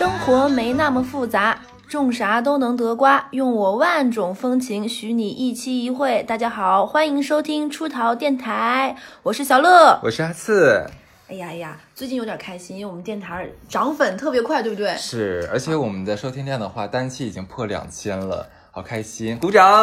生活没那么复杂，种啥都能得瓜。用我万种风情，许你一期一会。大家好，欢迎收听出逃电台，我是小乐。我是阿次，哎呀哎呀，最近有点开心，因为我们电台涨粉特别快，对不对？是，而且我们的收听量的话，单期已经破两千了，好开心，鼓掌！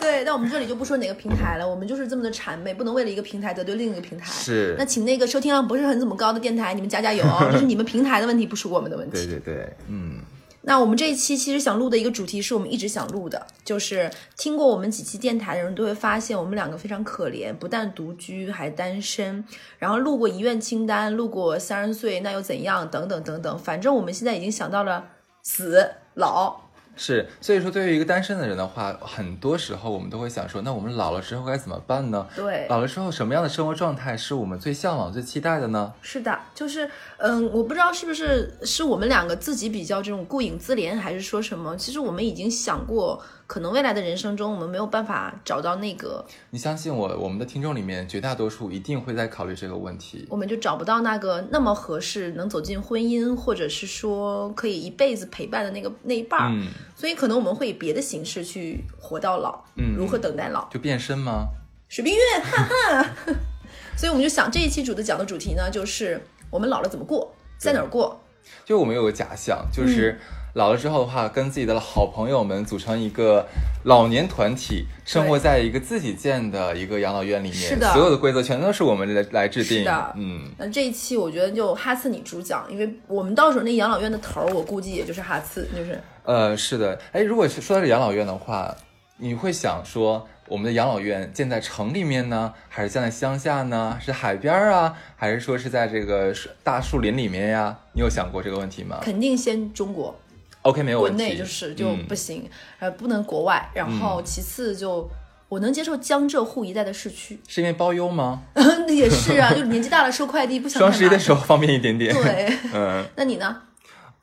对，那我们这里就不说哪个平台了，我们就是这么的谄媚，不能为了一个平台得罪另一个平台。是那请那个收听量不是很怎么高的电台，你们加加油哦，这是你们平台的问题，不是我们的问题。对对对，嗯，那我们这一期其实想录的一个主题是我们一直想录的，就是听过我们几期电台的人都会发现我们两个非常可怜，不但独居还单身，然后录过遗愿清单，录过三十岁那又怎样，等等等等，反正我们现在已经想到了死老。是，所以说对于一个单身的人的话，很多时候我们都会想说，那我们老了之后该怎么办呢？对，老了之后什么样的生活状态是我们最向往、最期待的呢？是的，就是嗯，我不知道是不是是我们两个自己比较这种顾影自怜，还是说什么？其实我们已经想过，可能未来的人生中，我们没有办法找到那个，你相信我，我们的听众里面绝大多数一定会在考虑这个问题。我们就找不到那个那么合适能走进婚姻，或者是说可以一辈子陪伴的那个那一半儿。嗯，所以可能我们会以别的形式去活到老。嗯如何等待老？就变身吗？水冰月，哈哈。所以我们就想这一期主的讲的主题呢，就是我们老了怎么过，在哪儿过。就我们有个假象，嗯就是老了之后的话，跟自己的好朋友们组成一个老年团体，生活在一个自己建的一个养老院里面，是的所有的规则全都是我们来来制定。是的嗯，那这一期我觉得就哈次你主讲，因为我们到时候那养老院的头儿，我估计也就是哈次，就是呃，是的。哎，如果是说到这养老院的话，你会想说，我们的养老院建在城里面呢，还是建在乡下呢？是海边儿啊，还是说是在这个树大树林里面呀？你有想过这个问题吗肯定先中国，？OK，没有国问题。内就是就嗯不行，呃，不能国外。然后其次就我能接受江浙沪一带的市区，是因为包邮吗？也是啊，就年纪大了收快递不想双十一的时候。候方便一点点。对，嗯。那你呢？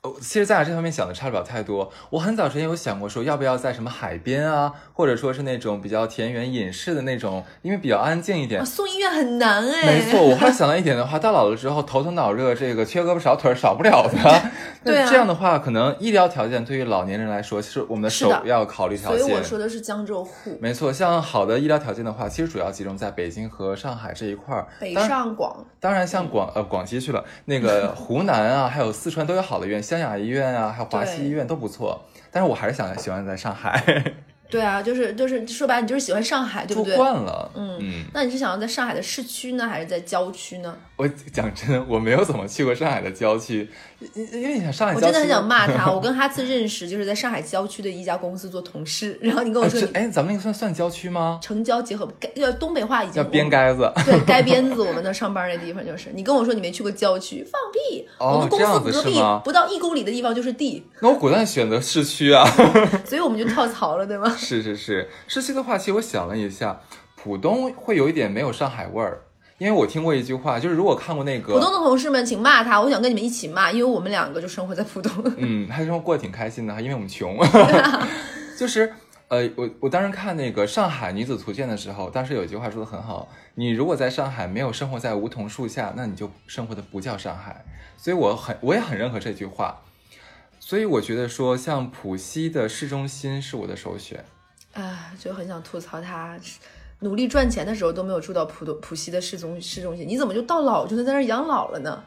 哦，其实咱俩这方面想的差不了太多。我很早之前有想过说，要不要在什么海边啊，或者说是那种比较田园隐士的那种，因为比较安静一点啊，。送医院很难哎。没错，我后来想到一点的话，到老了之后头疼脑热，这个缺胳膊少腿儿少不了的。对啊这样的话，可能医疗条件对于老年人来说是我们的首要考虑条件所以件。我说的是江浙沪、没错，像好的医疗条件的话，其实主要集中在北京和上海这一块儿。北上广。当然，像广呃广西去了，那个湖南啊，还有四川都有好的医院，湘雅医院啊，还有华西医院都不错。但是我还是想喜欢在上海，对啊，就是就是说白了，你就是喜欢上海，对住不对？惯了。嗯嗯，那你是想要在上海的市区呢，还是在郊区呢？我讲真的，我没有怎么去过上海的郊区，因因为你想上海我郊区，真的很想骂他。我 跟哈次认识就是在上海郊区的一家公司做同事，然后你跟我啊说哎，咱们那个算算郊区吗？城郊结合，该要东北话已经叫边盖子。对，该边子，我们那上班那地方就是。你跟我说你没去过郊区，放屁！哦我们公司隔壁不到一公里的地方就是地，那我果断选择市区啊。所以我们就跳槽了，对吗？是是是，市区的话，其实我想了一下，浦东会有一点没有上海味儿，因为我听过一句话，就是如果看过那个浦东的同事们，请骂他，我想跟你们一起骂，因为我们两个就生活在浦东。嗯，他生活过得挺开心的，因为我们穷，就是呃，我我当时看那个《上海女子图鉴》的时候，当时有一句话说的很好，你如果在上海没有生活在梧桐树下，那你就生活的不叫上海。所以我很我也很认可这句话，所以我觉得说像浦西的市中心是我的首选。啊，就很想吐槽他，努力赚钱的时候都没有住到浦东浦西的市中市中心，你怎么就到老就能在那儿养老了呢？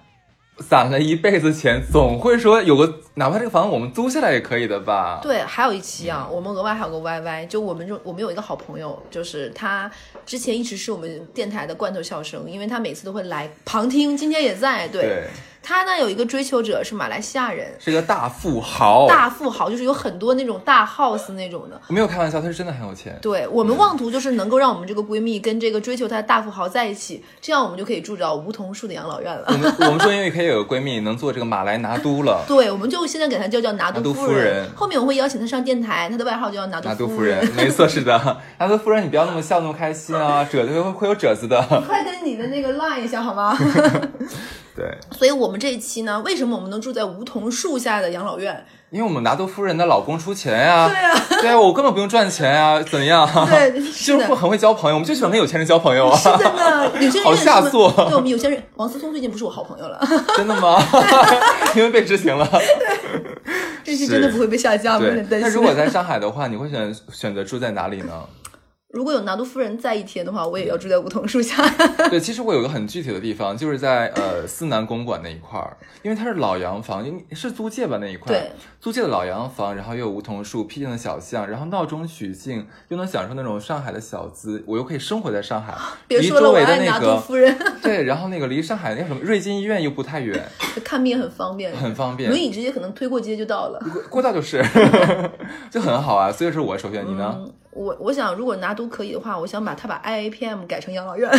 攒了一辈子钱，总会说有个哪怕这个房子我们租下来也可以的吧？对，还有一期啊，我们额外还有个 YY，就我们就我们有一个好朋友，就是他之前一直是我们电台的罐头笑声，因为他每次都会来旁听，今天也在。对对，他呢有一个追求者是马来西亚人，是个大富豪。大富豪，就是有很多那种大 house 那种的。我没有开玩笑，他是真的很有钱。对我们妄图就是能够让我们这个闺蜜跟这个追求她的大富豪在一起，这样我们就可以住着梧桐树的养老院了。我们我们终于可以有个闺蜜能做这个马来拿督了。对，我们就现在给她叫叫拿拿督夫夫人后面我会邀请她上电台，她的外号就叫拿督夫人，没错，是的。拿督夫人，你不要那么笑那么开心啊，褶子会会有褶子的。你快跟你的那个 line 一下好吗？对，所以我们这一期呢，为什么我们能住在梧桐树下的养老院？因为我们拿督夫人的老公出钱呀、对啊，对啊，我根本不用赚钱呀、怎样？对，就是的会。很会交朋友，我们就喜欢跟有钱人交朋友啊，是的呢，有些人 好下作对我们有些人，王思聪最近不是我好朋友了，真的吗？因为被执行了。这期真的不会被下架，我有点，担心。那如果在上海的话，你会选选择住在哪里呢？如果有拿督夫人在一天的话，我也要住在梧桐树下。对，其实我有个很具体的地方，就是在呃思南公馆那一块儿，因为它是老洋房，因为是租界吧那一块儿，对，租界的老洋房，然后又有梧桐树、僻静的小巷，然后闹中取静，又能享受那种上海的小资，我又可以生活在上海，别说了，我离周围的爱拿督那个夫人，对，然后那个离上海那个什么瑞金医院又不太远，看病很方便，很方便轮，椅直接可能推过街就到了。过过道就是，就很好啊，所以是我首选，你呢？嗯，我我想，如果拿督可以的话，我想把他把 IAPM 改成养老院。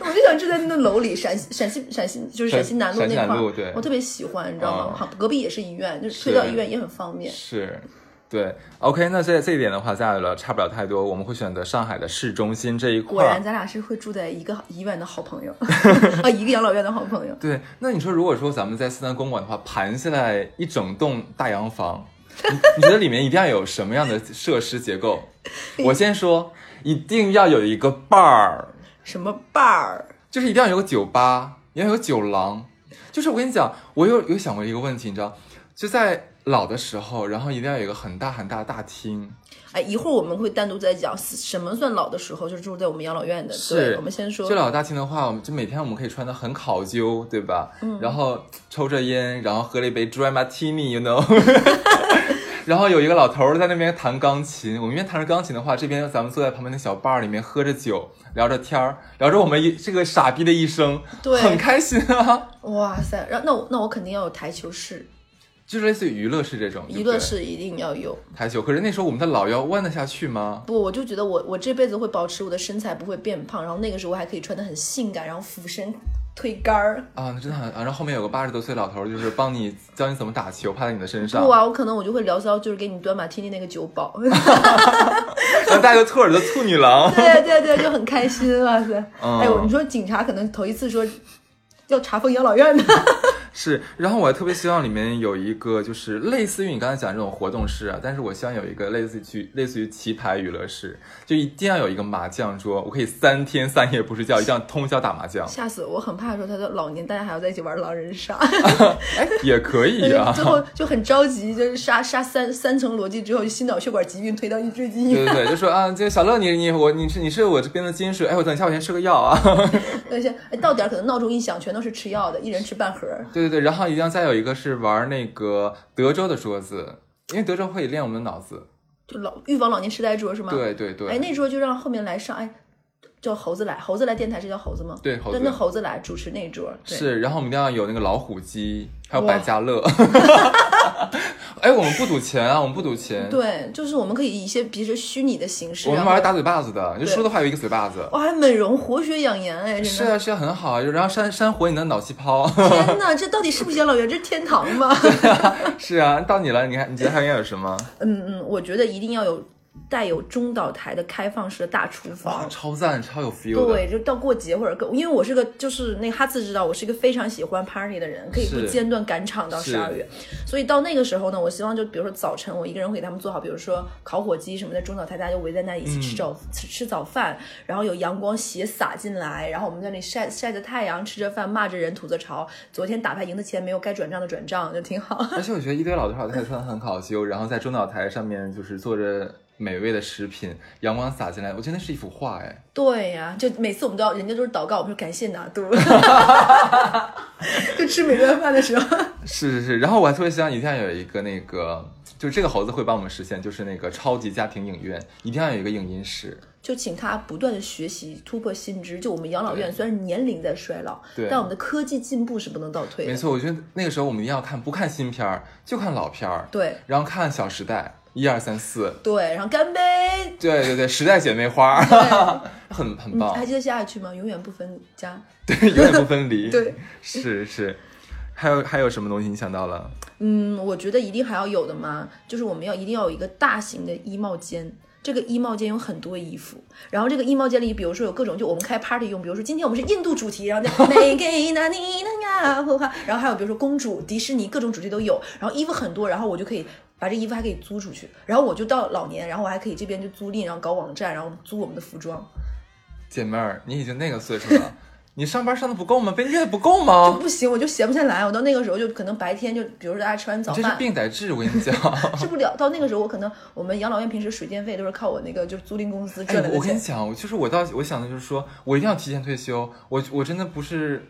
我就想住在那楼里，陕西陕西陕西就是陕西南路那块我特别喜欢，你知道吗嗯？旁隔壁也是医院，就是是推到医院也很方便。是。对，OK，那在这一点的话，咱俩了差不了太多，我们会选择上海的市中心这一块儿。果然，咱俩是会住在一个医院的好朋友，啊，一个养老院的好朋友。对，那你说，如果说咱们在思南公馆的话，盘下来一整栋大洋房，你 你觉得里面一定要有什么样的设施结构？我先说，一定要有一个 bar，什么 bar？就是一定要有个酒吧，也要有酒廊。就是我跟你讲，我有有想过一个问题，你知道，就在老的时候，然后一定要有一个很大很大的大厅，哎，一会儿我们会单独再讲什么算老的时候，就是住在我们养老院的。是对，我们先说就老大厅的话，我们就每天我们可以穿的很考究，对吧？嗯。然后抽着烟，然后喝了一杯 dry martini，you know。然后有一个老头儿在那边弹钢琴，我们一边弹着钢琴的话，这边咱们坐在旁边的小 bar 里面喝着酒，聊着天儿，聊着我们一这个傻逼的一生，对很开心啊。哇塞，然后那我那我肯定要有台球室，就是类似于娱乐室这种，娱乐对室一定要有。台球。可是那时候我们的老腰弯得下去吗？不，我就觉得我我这辈子会保持我的身材不会变胖，然后那个时候我还可以穿的很性感，然后俯身推杆儿。啊，那真的很啊。然后后面有个八十多岁老头儿，就是帮你教你怎么打球，趴在你的身上不，啊，我可能我就会聊骚，就是给你端马天尼那个酒保。然后带个兔耳朵兔女郎。对对对，就很开心，哇塞！嗯哎呦，你说警察可能头一次说要查封养老院的，是，然后我还特别希望里面有一个，就是类似于你刚才讲这种活动室啊，但是我希望有一个类似于类似于棋牌娱乐室，就一定要有一个麻将桌，我可以三天三夜不睡觉，一定要通宵打麻将。吓死我！很怕说他的老年大家还要在一起玩狼人杀，哎，也可以啊。最后就很着急，就是杀杀三三层逻辑之后，心脑血管疾病推到意志疾病。对对对，就说啊，这个小乐你你我你是你是我这边的金水，哎，我等一下我先吃个药啊。等一下哎到点儿可能闹钟一响，全都是吃药的，一人吃半盒。对对对，然后一定要再有一个是玩那个德州的桌子，因为德州会练我们的脑子。就老预防老年痴呆桌是吗？。对对对。哎，那桌就让后面来上，哎，叫猴子来，猴子来电台是叫猴子吗？对猴子那猴子来主持那桌。对是，然后我们一定要有那个老虎机，还有百家乐。哎，我们不赌钱啊，我们不赌钱。对，就是我们可以以一些比如说虚拟的形式，我们玩打嘴巴子的，就对输的话有一个嘴巴子。哇，还美容活血养颜哎，真的。是啊，是啊，很好啊，然后扇扇活你的脑细胞。天哪，这到底是不是养老院？这是天堂吗？是啊，到你了，你看，你觉得还应该有什么？嗯嗯，我觉得一定要有带有中岛台的开放式的大厨哇，房。超赞，超有 feel。对，就到过节或者过，因为我是个就是那个哈次知道我是一个非常喜欢 party 的人，可以不间断赶场到是十二月，所以到那个时候呢，我希望就比如说早晨我一个人会给他们做好，比如说烤火鸡什么的，中岛台大家就围在那里一起吃早、吃吃早饭，然后有阳光斜洒进来，然后我们在那里晒晒着太阳，吃着饭，骂着人，吐着槽，昨天打牌赢的钱没有该转账的转账，就挺好。而且我觉得一堆老头老太太穿的很考究，然后在中岛台上面就是坐着美味的食品，阳光洒进来，我觉得那是一幅画哎。对呀、就每次我们都要，人家都是祷告，我们说感谢拿督，就吃每顿饭的时候。是是是，然后我还特别希望一定要有一个那个，就这个猴子会帮我们实现，就是那个超级家庭影院，一定要有一个影音室。就请他不断的学习，突破新知。就我们养老院虽然年龄在衰老，对但我们的科技进步是不能倒退的。没错，我觉得那个时候我们一定要看，不看新片儿，就看老片儿，对然后看《小时代》一二三四，对，然后干杯，对对对，时代姐妹花，对很很嗯，棒还，记得下一句吗？永远不分家。对，永远不分离，对，是是。还有还有什么东西你想到了？嗯，我觉得一定还要有的嘛，就是我们要一定要有一个大型的衣帽间。这个衣帽间有很多衣服，然后这个衣帽间里，比如说有各种，就我们开 party 用，比如说今天我们是印度主题，然后那美给那你那呀，然后还有比如说公主、迪士尼各种主题都有，然后衣服很多，然后我就可以把这衣服还可以租出去，然后我就到老年，然后我还可以这边就租赁，然后搞网站，然后租我们的服装。姐妹儿，你已经那个岁数了。你上班上的不够吗？被虐的不够吗？就不行，我就闲不下来。我到那个时候就可能白天就，比如说大家吃完早饭，这是病得治。我跟你讲，治不了。到那个时候，我可能我们养老院平时水电费都是靠我那个就是租赁公司赚的我跟你讲，就是我到我想的就是说我一定要提前退休。我我真的不是。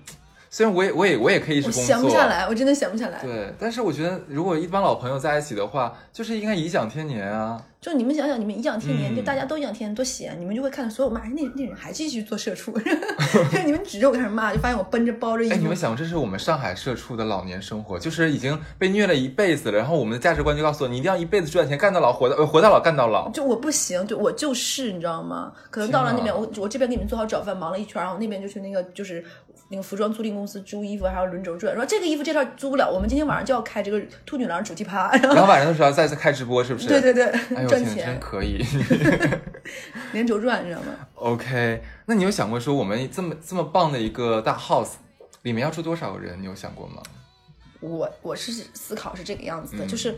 虽然我也我也我也可以一直工作，闲不下来，我真的闲不下来。对，但是我觉得如果一帮老朋友在一起的话，就是应该颐享天年啊。就你们想想，你们颐养天年，就大家都颐养天年，多闲，你们就会看到所有骂那那人还继续做社畜，你们指着我开始骂，就发现我奔着包着衣服。哎，你们想，这是我们上海社畜的老年生活，就是已经被虐了一辈子了，然后我们的价值观就告诉我，你一定要一辈子赚钱，干到老，活到呃活到老干到老。就我不行，就我就是你知道吗？可能到了那边，我我这边给你们做好早饭，忙了一圈，然后那边就去那个就是那个服装租赁公司租衣服，还要轮轴转，说这个衣服这套租不了，我们今天晚上就要开这个兔女郎主题趴，然后晚上的时候再次开直播，是不是？对对对，赚钱真可以。连轴转，你知道吗？OK，那你有想过说我们这么这么棒的一个大 house 里面要住多少个人？你有想过吗？我我是思考是这个样子的，就是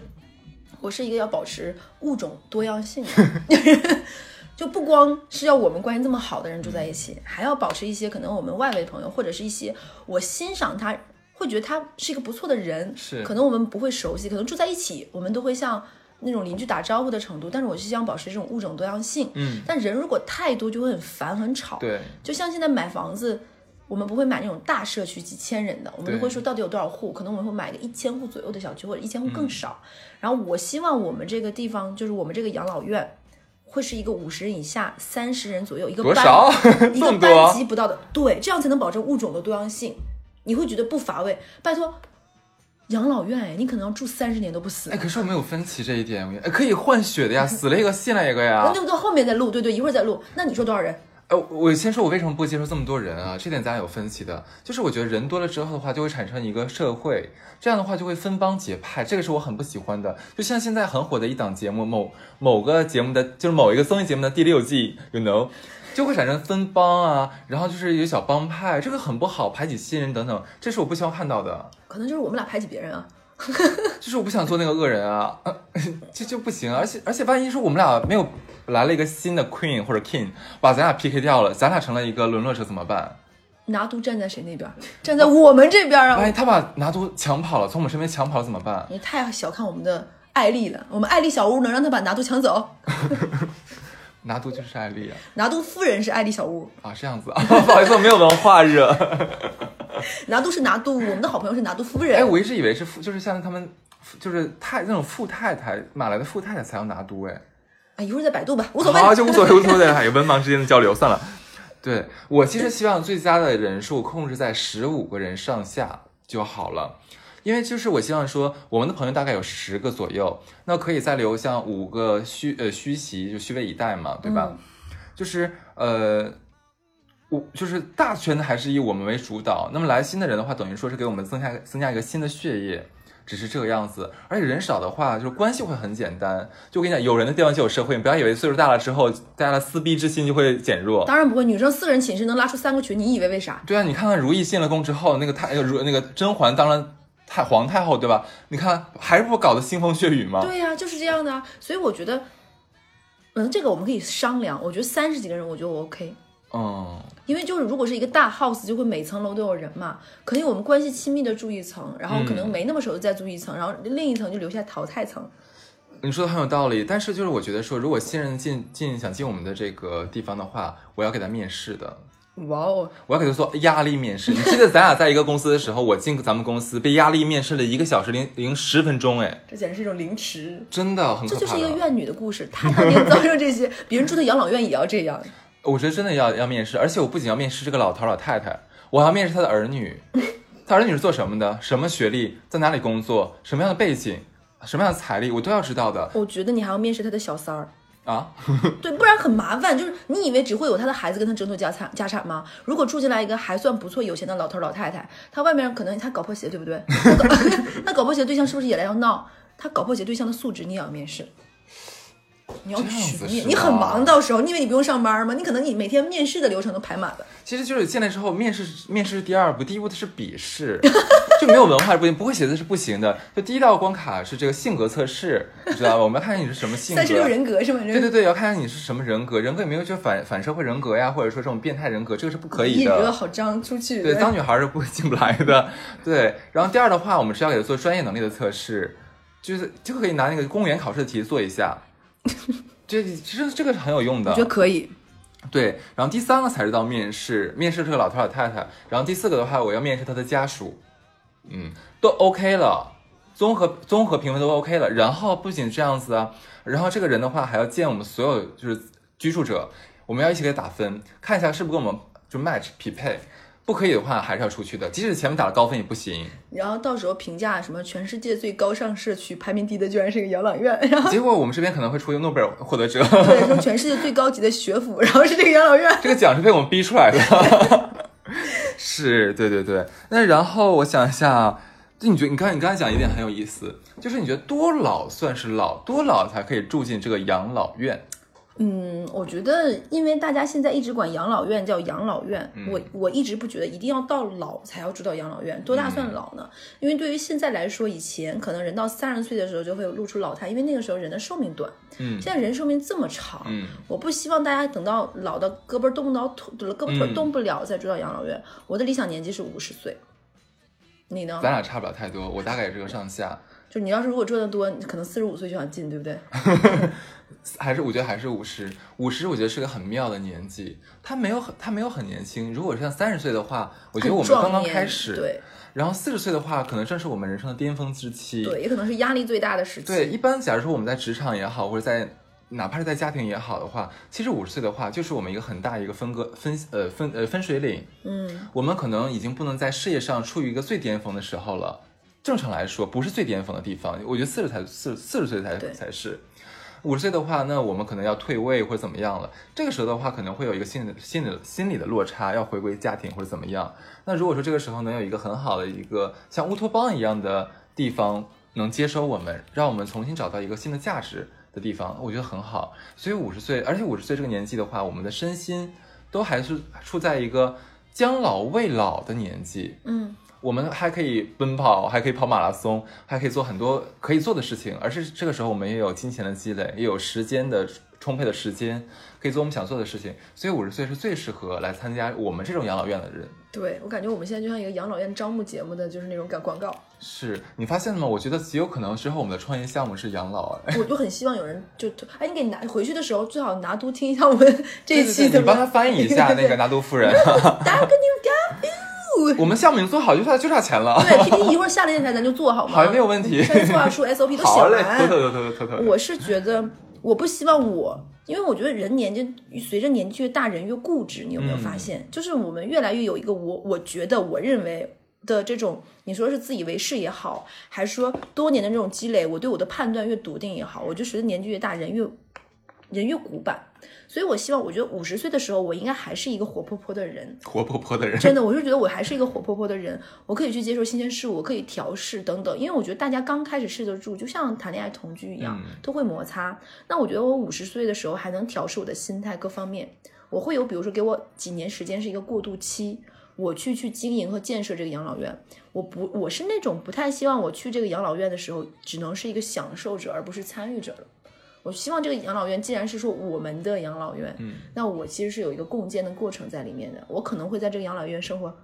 我是一个要保持物种多样性的，就不光是要我们关系这么好的人住在一起，还要保持一些可能我们外围朋友或者是一些我欣赏他会觉得他是一个不错的人，是可能我们不会熟悉，可能住在一起我们都会像。那种邻居打招呼的程度，但是我是希望保持这种物种多样性。嗯，但人如果太多就会很烦很吵。对，就像现在买房子，我们不会买那种大社区几千人的，我们都会说到底有多少户，可能我们会买个一千户左右的小区或者一千户更少。然后我希望我们这个地方就是我们这个养老院会是一个五十人以下三十人左右一个班，一个班级不到的，对，这样才能保证物种的多样性，你会觉得不乏味。拜托。养老院哎，你可能要住三十年都不死哎。可是我们有分歧这一点，哎，可以换血的呀，死了一个信了一个呀。那到后面再录，对对，一会儿再录。那你说多少人？呃，我先说，我为什么不接受这么多人啊？这点咱俩有分歧的，就是我觉得人多了之后的话，就会产生一个社会，这样的话就会分帮结派，这个是我很不喜欢的。就像现在很火的一档节目，某某个节目的，就是某一个综艺节目的第六季，you know。就会产生分帮啊，然后就是有小帮派，这个很不好，排挤新人等等，这是我不希望看到的。可能就是我们俩排挤别人啊，就是我不想做那个恶人啊，这就不行。而且而且万一说我们俩没有来了一个新的 queen 或者 king，把咱俩 PK 掉了，咱俩成了一个沦落者怎么办？拿督站在谁那边？站在我们这边啊！万一他把拿督抢跑了，从我们身边抢跑了怎么办？你太小看我们的艾丽了，我们艾丽小屋能让他把拿督抢走？拿督就是艾丽啊，拿督夫人是艾丽小屋啊，这样子啊，不好意思，我没有文化热。拿督是拿督，我们的好朋友是拿督夫人。哎，我一直以为是富，就是像他们，就是太那种富太太马来的富太太才要拿督哎。啊，一会儿再百度吧，无所谓。啊，就无所谓，无所谓，有文盲之间的交流，算了。对我其实希望最佳的人数控制在十五个人上下就好了。因为就是我希望说，我们的朋友大概有十个左右，那可以再留像五个虚呃虚席，就虚位以待嘛，对吧？就是呃，我就是大圈子还是以我们为主导，那么来新的人的话，等于说是给我们增加增加一个新的血液，只是这个样子。而且人少的话，就是关系会很简单。就我跟你讲，有人的地方就有社会，你不要以为岁数大了之后，大家的撕逼之心就会减弱。当然不会，女生四个人寝室能拉出三个群，你以为为啥？对啊，你看看如懿进了宫之后，那个太如那个甄嬛当了。太皇太后对吧？你看还是不搞得腥风血雨吗？对呀，就是这样的啊。所以我觉得，嗯，这个我们可以商量。我觉得三十几个人，我觉得我 OK。嗯，因为就是如果是一个大 house，就会每层楼都有人嘛。肯定我们关系亲密的住一层，然后可能没那么熟的再住一层，然后另一层就留下淘汰层。你说的很有道理，但是就是我觉得说，如果新人进进想进我们的这个地方的话，我要给他面试的。哇哦！我要给他做压力面试。你记得咱俩在一个公司的时候，我进咱们公司被压力面试了一个小时零零十分钟，哎，这简直是一种凌迟，真的很可怕。这就是一个怨女的故事，她当年遭受这些，别人住的养老院也要这样。我觉得真的要要面试，而且我不仅要面试这个老头老太太，我还要面试他的儿女。他儿女是做什么的？什么学历？在哪里工作？什么样的背景？什么样的财力？我都要知道的。我觉得你还要面试他的小三儿。啊，对，不然很麻烦。就是你以为只会有他的孩子跟他争夺家产家产吗？如果住进来一个还算不错有钱的老头老太太，他外面可能他搞破鞋，对不对？那搞破鞋对象是不是也来要闹？他搞破鞋对象的素质你也要面试。你要去面，你很忙，到时候你以为你不用上班吗？你可能你每天面试的流程都排满了。其实就是进来之后，面试面试是第二步，第一步的是笔试，就没有文化是不行，不会写字是不行的。就第一道关卡是这个性格测试，你知道吧？我们要看看你是什么性格。三十六人格是吗？对对对，要看看你是什么人格，人格有没有就反反社会人格呀，或者说这种变态人格，这个是不可以一格的。好脏出去。对，脏女孩是不会进不来的。对，然后第二的话，我们是要给他做专业能力的测试，就是就可以拿那个公务员考试的题做一下。这其实这个是很有用的我觉。得可以。对，然后第三个才是到面试，面试这个老头老太太，然后第四个的话，我要面试他的家属，嗯，都 OK 了，综合综合评分都 OK 了，然后不仅这样子啊，然后这个人的话还要见我们所有就是居住者，我们要一起给他打分，看一下是不是跟我们就 match 匹配，不可以的话还是要出去的，即使前面打了高分也不行。然后到时候评价什么全世界最高上社区排名第一的居然是一个养老院，然后结果我们这边可能会出一个诺贝尔获得者，对说全世界最高级的学府，然后是这个养老院。这个奖是被我们逼出来的。是，对对对。那然后我想一下，就你觉得你刚才你刚才讲一点很有意思，就是你觉得多老算是老，多老才可以住进这个养老院？嗯，我觉得，因为大家现在一直管养老院叫养老院，我我一直不觉得一定要到老才要住到养老院。多大算老呢？因为对于现在来说，以前可能人到三十岁的时候就会露出老态，因为那个时候人的寿命短。嗯现在人寿命这么长，嗯我不希望大家等到老的胳膊动不到腿，胳膊腿嗯动不了再住到养老院。我的理想年纪是五十岁，你呢？咱俩差不了太多，我大概也是个上下，就你要是如果赚的多，你可能四十五岁就想进，对不对？还是我觉得还是五十，五十我觉得是个很妙的年纪，他没有很他没有很年轻。如果是像三十岁的话，我觉得我们刚刚开始，对然后四十岁的话，可能正是我们人生的巅峰之期。对，也可能是压力最大的时期。对，一般假如说我们在职场也好，或者在哪怕是在家庭也好的话，其实五十岁的话，就是我们一个很大一个分割分呃分呃分水岭。嗯，我们可能已经不能在事业上处于一个最巅峰的时候了。正常来说，不是最巅峰的地方，我觉得四十才四四十岁才对才是。五十岁的话，那我们可能要退位或者怎么样了。这个时候的话，可能会有一个心理的心理心理的落差，要回归家庭或者怎么样。那如果说这个时候能有一个很好的一个像乌托邦一样的地方，能接收我们，让我们重新找到一个新的价值的地方，我觉得很好。所以五十岁，而且五十岁这个年纪的话，我们的身心都还是处在一个将老未老的年纪。嗯，我们还可以奔跑，还可以跑马拉松，还可以做很多可以做的事情。而是这个时候，我们也有金钱的积累，也有时间的充沛的时间，可以做我们想做的事情。所以五十岁是最适合来参加我们这种养老院的人。对我感觉我们现在就像一个养老院招募节目的，就是那种广广告。是你发现了吗？我觉得极有可能之后我们的创业项目是养老。哎，我就很希望有人就哎，你给你拿回去的时候，最好拿督听一下我们这一对对对，期怎么你帮他翻译一下 那个拿督夫人。大家跟你们我们项目已经做好，就差就差钱了。对 P P 一会儿下了电台咱就做好吗？好没有问题现在策划书 S O P 都写好嘞，完。妥妥妥妥妥妥。我是觉得，我不希望我，因为我觉得人年纪随着年纪越大，人越固执。你有没有发现？就是我们越来越有一个我，我觉得我认为的这种，你说是自以为是也好，还是说多年的这种积累，我对我的判断越笃定也好，我就随着年纪越大，人越人越古板。所以我希望，我觉得五十岁的时候，我应该还是一个活泼泼的人。活泼泼的人，真的，我就觉得我还是一个活泼泼的人，我可以去接受新鲜事物，我可以调试等等。因为我觉得大家刚开始试得住，就像谈恋爱同居一样，嗯都会摩擦。那我觉得我五十岁的时候还能调试我的心态各方面，我会有比如说给我几年时间是一个过渡期，我去去经营和建设这个养老院。我不，我是那种不太希望我去这个养老院的时候只能是一个享受者，而不是参与者了。我希望这个养老院既然是说我们的养老院，嗯，那我其实是有一个共建的过程在里面的。我可能会在这个养老院生活，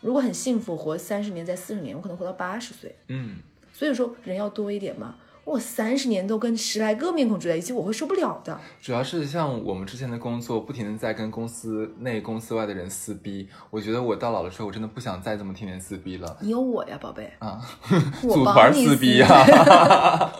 如果很幸福，活三十年，在四十年，我可能活到八十岁。嗯，所以说人要多一点嘛。我三十年都跟十来个面孔住在一起，我会受不了的。主要是像我们之前的工作，不停的在跟公司内、公司外的人撕逼。我觉得我到老的时候，我真的不想再这么天天撕逼了你有我呀，宝贝，啊！我 组团帮你撕逼呀、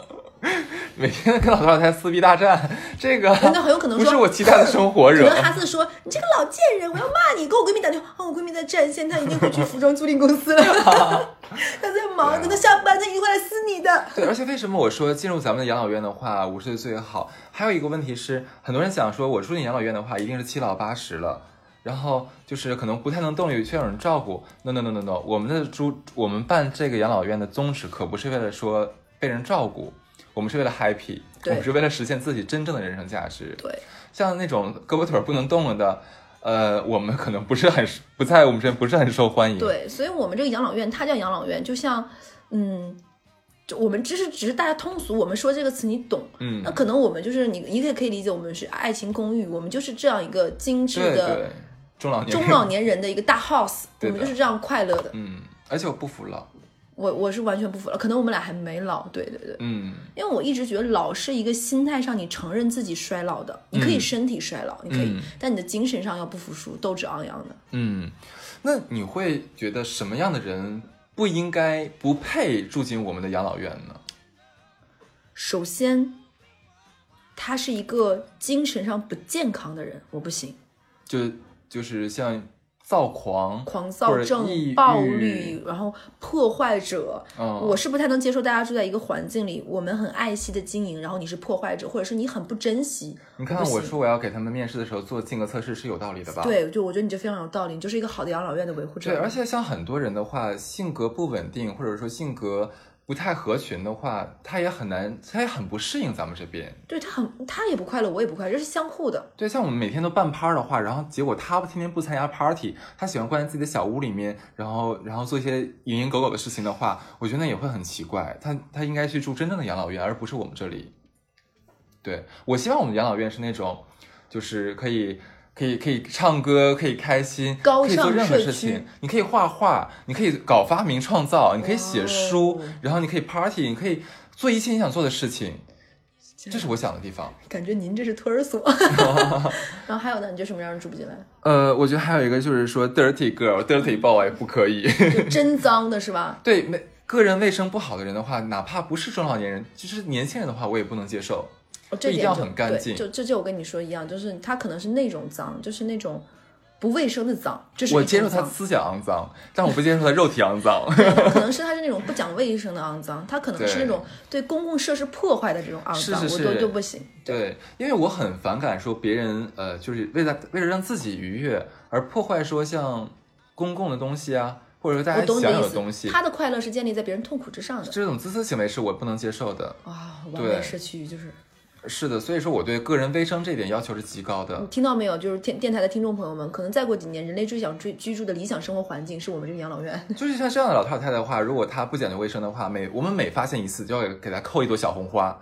每天跟老头老太太撕逼大战，这个那很有可能不是我期待的生活可惹。能哈斯说：“你这个老贱人，我要骂你！”跟我闺蜜打电话，啊，我闺蜜在战线，她一定会去服装租赁公司了，她在忙，等她下班，她一定会来撕你的。对，而且为什么我说进入咱们的养老院的话，五十岁最好？还有一个问题是，很多人想说，我住进养老院的话，一定是七老八十了，然后就是可能不太能动，力需要有人照顾。No No No No No，我们的住我们办这个养老院的宗旨可不是为了说被人照顾，我们是为了 happy。我们是为了实现自己真正的人生价值。对，像那种胳膊腿儿不能动了的，呃，我们可能不是很不在我们这边不是很受欢迎。，对，所以我们这个养老院，它叫养老院，就像，嗯，就我们只是只是大家通俗，我们说这个词你懂，嗯那，可能我们就是你，你也可以理解我们是爱情公寓，我们就是这样一个精致的对，中老年中老年人的一个大 house，我们就是这样快乐的。嗯，而且我不服老，我我是完全不服了，可能我们俩还没老，对对对，嗯，因为我一直觉得老是一个心态上你承认自己衰老的，你可以嗯身体衰老，你可以嗯，但你的精神上要不服输，斗志昂扬的。嗯，那你会觉得什么样的人不应该、不配住进我们的养老院呢？首先，他是一个精神上不健康的人，我不行。就就是像躁狂，狂躁症、暴郁力，然后破坏者，嗯，我是不太能接受大家住在一个环境里，我们很爱惜的经营，然后你是破坏者，或者是你很不珍惜。你看我说我要给他们面试的时候做性格测试是有道理的吧？。对，就我觉得你这非常有道理，你就是一个好的养老院的维护者。对，而且像很多人的话，性格不稳定，或者说性格不太合群的话，他也很难，他也很不适应咱们这边。对他很，他也不快乐，我也不快乐，这是相互的。对，像我们每天都办趴儿的话，然后结果他天天不参加 party，他喜欢关在自己的小屋里面，然后然后做一些蝇营狗苟的事情的话，我觉得那也会很奇怪。他他应该去住真正的养老院，而不是我们这里。对我希望我们的养老院是那种，就是可以可以可以唱歌，可以开心，高可以做尚任何事情。你可以画画，你可以搞发明创造，你可以写书，然后你可以 party，你可以做一切你想做的事情。这是我想的地方。感觉您这是托儿所。然后还有呢，你觉得什么样的人住不进来？呃，我觉得还有一个就是说，dirty girl、dirty boy 不可以。就真脏的是吧？对，没个人卫生不好的人的话，哪怕不是中老年人，就是年轻人的话，我也不能接受。哦这一定要很干净就这就我跟你说一样，就是他可能是那种脏，就是那种不卫生的脏，就是我接受他思想肮脏，但我不接受他肉体肮脏。可能是他是那种不讲卫生的肮脏，他可能是那种对公共设施破坏的这种肮脏，是是是我都就不行。对，因为我很反感说别人呃，就是为了为了让自己愉悦而破坏说像公共的东西啊，或者说大家享懂你的意思有的东西，他的快乐是建立在别人痛苦之上的。这种自私行为是我不能接受的。啊，完对美社区就是是的，所以说我对个人卫生这点要求是极高的你。听到没有？就是电电台的听众朋友们，可能再过几年，人类最想追居住的理想生活环境是我们这个养老院。就是像这样的老太太的话，如果她不讲究卫生的话，每我们每发现一次就要给她扣一朵小红花，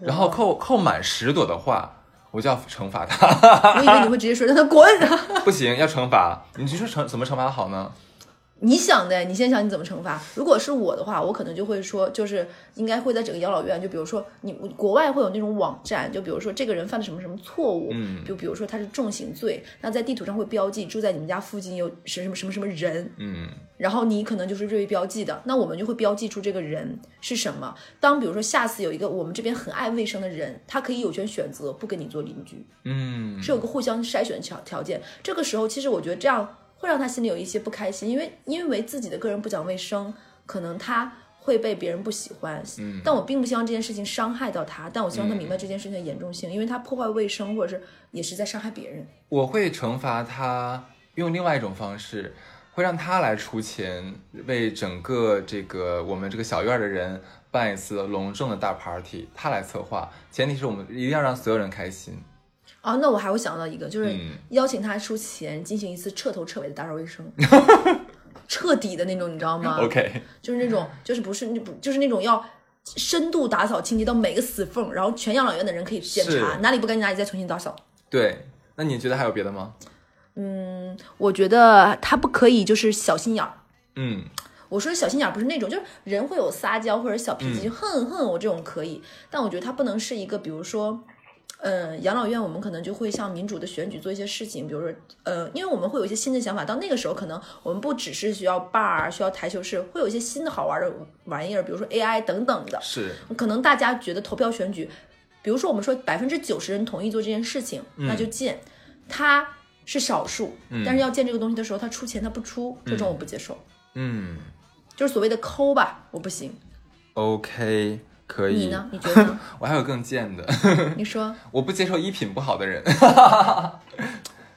然后扣扣满十朵的话，我就要惩罚她。我以为你会直接说让她滚。不行，要惩罚。你就说惩怎么惩罚好呢？你想的，你先想你怎么惩罚。如果是我的话，我可能就会说，就是应该会在整个养老院，就比如说你国外会有那种网站，就比如说这个人犯了什么什么错误，嗯就比如说他是重刑罪，那在地图上会标记住在你们家附近有什么什么什么人，嗯然后你可能就是锐意标记的，那我们就会标记出这个人是什么。当比如说下次有一个我们这边很爱卫生的人，他可以有权选择不跟你做邻居，嗯，是有个互相筛选的条条件。这个时候，其实我觉得这样会让他心里有一些不开心，因为因为自己的个人不讲卫生，可能他会被别人不喜欢。嗯但我并不希望这件事情伤害到他，但我希望他明白这件事情的严重性，因为他破坏卫生或者是也是在伤害别人。我会惩罚他，用另外一种方式，会让他来出钱，为整个这个我们这个小院儿的人办一次隆重的大 party，他来策划，前提是我们一定要让所有人开心。啊，那我还会想到一个，就是嗯。邀请他出钱进行一次彻头彻尾的打扫卫生，彻底的那种，你知道吗？OK，就是那种，就是不是那不就是那种要深度打扫清洁到每个死缝，然后全养老院的人可以检查哪里不干净哪里再重新打扫。对，那你觉得还有别的吗？嗯我觉得他不可以就是小心眼儿。嗯。我说小心眼儿不是那种，就是人会有撒娇或者小脾气，就哼哼我这种可以，但我觉得他不能是一个，比如说。呃，养老院我们可能就会像民主的选举做一些事情，比如说，呃，因为我们会有一些新的想法，到那个时候可能我们不只是需要 bar，需要台球室，会有一些新的好玩的玩意儿，比如说 AI 等等的。是，可能大家觉得投票选举，比如说我们说百分之九十人同意做这件事情，那就建。他是少数，但是要建这个东西的时候，他出钱他不出，这种我不接受，嗯就是所谓的抠吧，我不行。，OK，可以。你呢？你觉得呢？我还有更贱的，你说 我不接受衣品不好的人。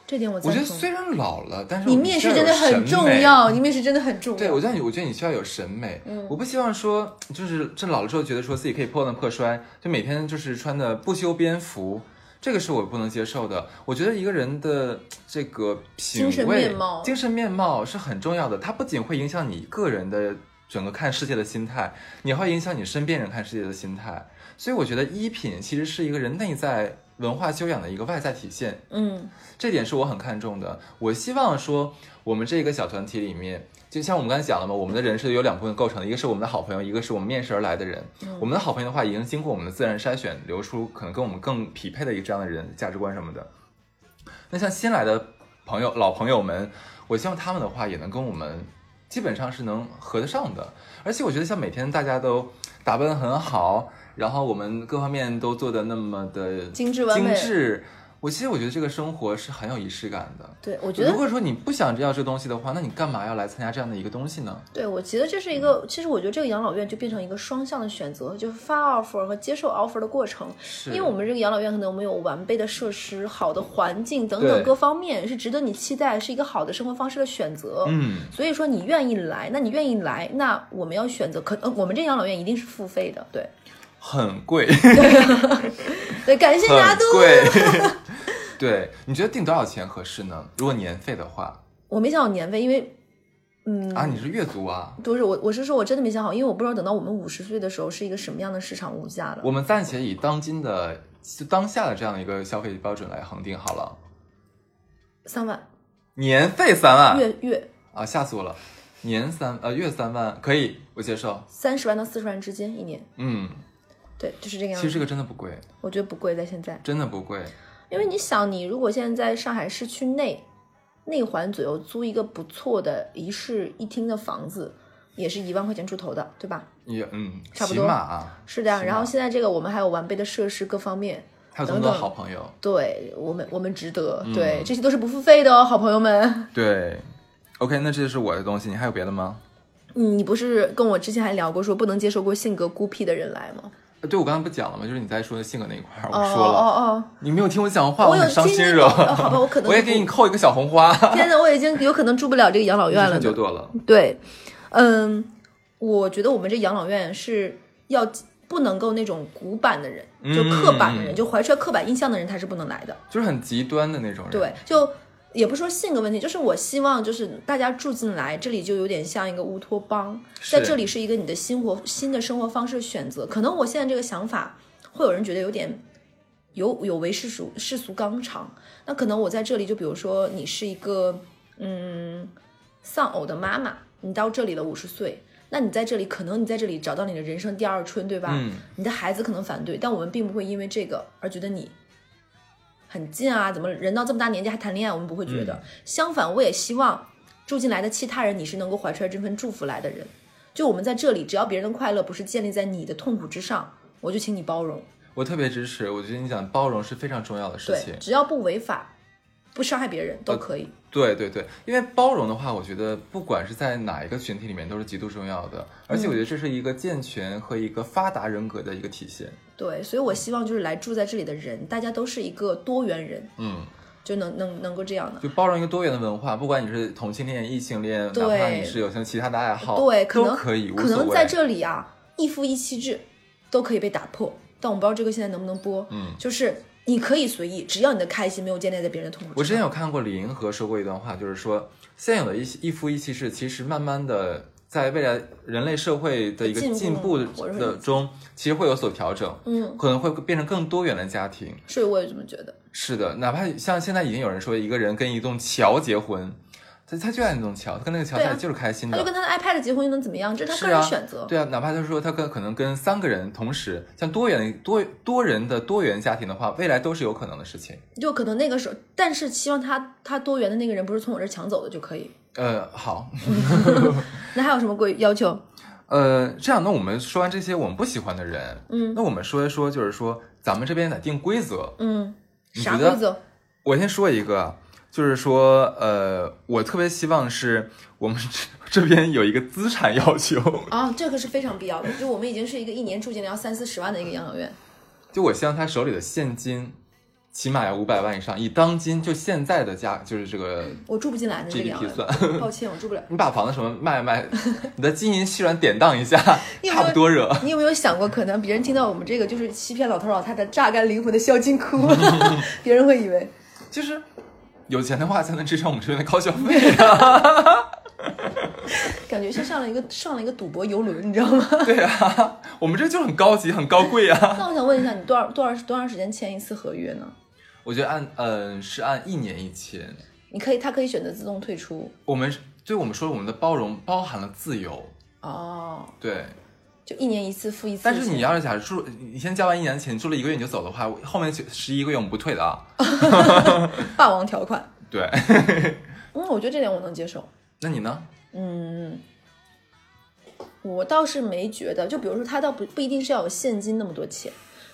这这点我我觉得。虽然老了，但是你面试真的很重要，你面试真的很重要。对，我觉得你，我觉得你需要有审美。嗯我不希望说，就是这老了之后觉得说自己可以破烂破摔，就每天就是穿的不修边幅，这个是我不能接受的。我觉得一个人的这个品精神、面貌精神面貌是很重要的，它不仅会影响你个人的整个看世界的心态，你会影响你身边人看世界的心态。所以我觉得衣品其实是一个人内在文化修养的一个外在体现。嗯这点是我很看重的。我希望说，我们这个小团体里面，就像我们刚才讲了嘛，我们的人是有两部分构成的，一个是我们的好朋友，一个是我们面试而来的人。我们的好朋友的话，已经经过我们的自然筛选，留出可能跟我们更匹配的一个这样的人，价值观什么的。那像新来的朋友、老朋友们，我希望他们的话也能跟我们基本上是能合得上的。而且我觉得像每天大家都打扮得很好，然后我们各方面都做的那么的精致完美精致。我其实我觉得这个生活是很有仪式感的。对，我觉得如果说你不想要这东西的话，那你干嘛要来参加这样的一个东西呢？对，我觉得这是一个，其实我觉得这个养老院就变成一个双向的选择，就是发 offer 和接受 offer 的过程。是因为我们这个养老院可能我们有完备的设施、好的环境等等各方面，是值得你期待，是一个好的生活方式的选择。嗯，所以说你愿意来，那你愿意来，那我们要选择，可能我们这养老院一定是付费的，对很贵，对，感谢拿很督。贵。对，你觉得定多少钱合适呢？如果年费的话，我没想好年费，因为嗯啊，你是月租啊？不是我，我是说我真的没想好，因为我不知道等到我们五十岁的时候是一个什么样的市场物价了。我们暂且以当今的就当下的这样的一个消费标准来恒定好了。三万年费三万月月啊，吓死我了！年三呃月三万可以，我接受。三十万到四十万之间一年，嗯，对，就是这个样子。其实这个真的不贵，我觉得不贵，在现在，真的不贵。因为你想，你如果现在在上海市区内内环左右租一个不错的一室一厅的房子，也是一万块钱出头的，对吧？也嗯，差不多啊，是的然后现在这个我们还有完备的设施各方面，还有这么多好朋友。对我们我们值得，嗯对，这些都是不付费的哦，好朋友们。对，OK，那这就是我的东西，你还有别的吗？嗯，你不是跟我之前还聊过说不能接受过性格孤僻的人来吗？呃对，我刚才不讲了吗？就是你在说的性格那一块儿，我哦说了，哦哦，你没有听我讲话，我有很伤心惹。好吧我可能 我也给你扣一个小红花，天哪，我已经有可能住不了这个养老院了呢。就多了。对，嗯，我觉得我们这养老院是要不能够那种古板的人，就刻板的人，嗯就怀揣刻板印象的人，他是不能来的。就是很极端的那种人。对，就也不说性格问题，就是我希望就是大家住进来，这里就有点像一个乌托邦，在这里是一个你的新活新的生活方式选择。可能我现在这个想法，会有人觉得有点有有违世俗世俗纲常。那可能我在这里，就比如说你是一个嗯丧偶的妈妈，你到这里了五十岁。那你在这里，可能你在这里找到你的人生第二春，对吧？嗯你的孩子可能反对，但我们并不会因为这个而觉得你很近啊，怎么人到这么大年纪还谈恋爱？我们不会觉得。嗯相反，我也希望住进来的其他人，你是能够怀揣这份祝福来的人。就我们在这里，只要别人的快乐不是建立在你的痛苦之上，我就请你包容。我特别支持，我觉得你讲包容是非常重要的事对情，。只要不违法，不伤害别人都可以。对对对，因为包容的话，我觉得不管是在哪一个群体里面都是极度重要的，而且我觉得这是一个健全和一个发达人格的一个体现。对，所以我希望就是来住在这里的人，大家都是一个多元人，嗯，就能能能够这样的。就包容一个多元的文化，不管你是同性恋、异性恋，哪对怕你是有些其他的爱好，对，可能都可以，可。能在这里啊，一夫一妻制都可以被打破，但我不知道这个现在能不能播。嗯，就是你可以随意，只要你的开心没有建立在别人的痛苦我之前。有看过李银河说过一段话，就是说现有的一一夫一妻制，其实慢慢的在未来人类社会的一个进步的中，其实会有所调整，嗯，可能会变成更多元的家庭。所以我也这么觉得。是的，哪怕像现在已经有人说一个人跟一栋桥结婚，他他就爱那栋桥，他跟那个桥对啊在就是开心的。他就跟他的 iPad 结婚又能怎么样？这是他个人选择。对啊，哪怕他说他跟可能跟三个人同时，像多元多多人的多元家庭的话，未来都是有可能的事情。就可能那个时候，但是希望他他多元的那个人不是从我这儿抢走的就可以。呃，好，那还有什么规要求？呃，这样，那我们说完这些我们不喜欢的人，嗯那我们说一说，就是说咱们这边得定规则。嗯，啥规则？我先说一个，就是说，呃，我特别希望是我们这这边有一个资产要求，啊，这个是非常必要的。就我们已经是一个一年住进来要三四十万的一个养老院。就我希望他手里的现金起码要五百万以上，以当今就现在的价，就是这个我住不进来的这个样算，抱歉，我住不了。你把房子什么卖卖，你的金银细软典当一下，差不多惹。你有没有想过，可能别人听到我们这个就是欺骗老头老太太、榨干灵魂的孝金窟，别人会以为就是有钱的话才能支撑我们这边的高消费啊。感觉像上了一个上了一个赌博游轮，你知道吗？对啊，我们这就很高级、很高贵啊。那我想问一下，你多少多少多长时间签一次合约呢？我觉得按嗯、是按一年一签，你可以，他可以选择自动退出我们对我们说我们的包容包含了自由，哦，对。就一年一次付一次。但是你要是假如住，你先交完一年的钱，住了一个月你就走的话，后面十一个月我们不退的啊。霸王条款，对，嗯，我觉得这点我能接受。那你呢？嗯，我倒是没觉得，就比如说他倒不不一定是要有现金那么多钱，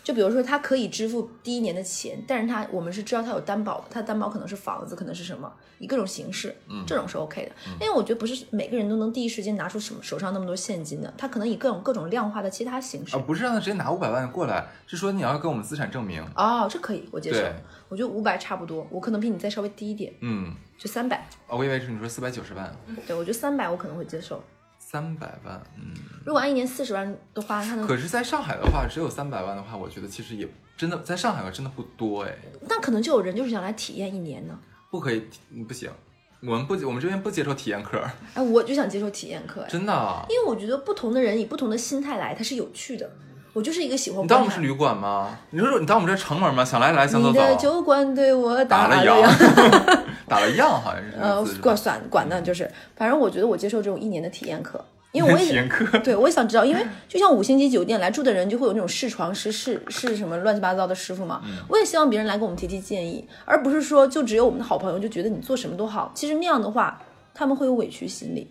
就比如说他可以支付第一年的钱，但是他我们是知道他有担保的，他担保可能是房子，可能是什么，以各种形式，嗯这种是 OK 的。因为我觉得不是每个人都能第一时间拿出什么手上那么多现金的，他可能以各种各种量化的其他形式。啊，不是让他直接拿五百万过来，是说你要给我们资产证明。哦，这可以，我接受。我觉得五百差不多，我可能比你再稍微低一点，嗯，就三百。哦我以为是你说四百九十万，对，我觉得三百我可能会接受。三百万，嗯。如果按一年四十万的话，他能，可是在上海的话，只有三百万的话，我觉得其实也真的在上海的真的不多哎，那可能就有人就是想来体验一年呢。不可以，嗯不行，我们不我们这边不接受体验课，哎，我就想接受体验课，哎，真的。啊因为我觉得不同的人以不同的心态来，它是有趣的。我就是一个喜欢你当我们是旅馆吗？你说你当我们这城门吗？想来来，想走你的。酒馆对我了打了烊。烊，打了烊，好像是呃管算管呢，就是，反正我觉得我接受这种一年的体验课，因为我也体验课。对我也想知道，因为就像五星级酒店来住的人，就会有那种试床师、试试什么乱七八糟的师傅嘛。嗯我也希望别人来给我们提提建议，而不是说就只有我们的好朋友就觉得你做什么都好。其实那样的话，他们会有委屈心理。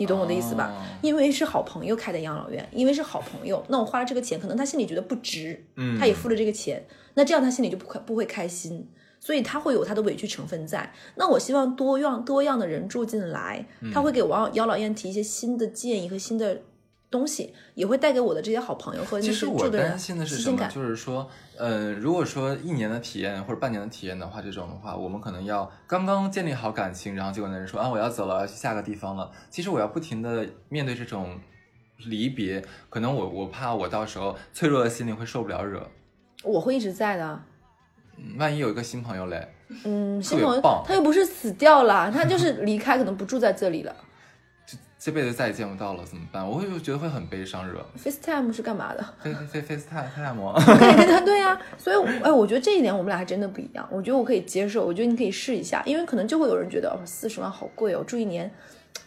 你懂我的意思吧？哦因为是好朋友开的养老院，因为是好朋友，那我花了这个钱，可能他心里觉得不值，嗯他也付了这个钱，那这样他心里就不开不会开心，所以他会有他的委屈成分在。那我希望多样多样的人住进来，嗯他会给王养老院提一些新的建议和新的东西，也会带给我的这些好朋友和其实我担心的是什么？就是说，呃，如果说一年的体验或者半年的体验的话，这种的话，我们可能要刚刚建立好感情，然后结果那人说啊，我要走了，要去下个地方了。其实我要不停的面对这种离别，可能我我怕我到时候脆弱的心灵会受不了惹。我会一直在的。嗯万一有一个新朋友嘞，嗯，新朋友他又不是死掉了，他就是离开，可能不住在这里了。这辈子再也见不到了，怎么办？我会觉得会很悲伤惹。FaceTime 是干嘛的？飞飞飞 FaceTime 太魔，可以跟他对呀、所以我哎，我觉得这一点我们俩还真的不一样。我觉得我可以接受，我觉得你可以试一下，因为可能就会有人觉得哦，四十万好贵哦，住一年，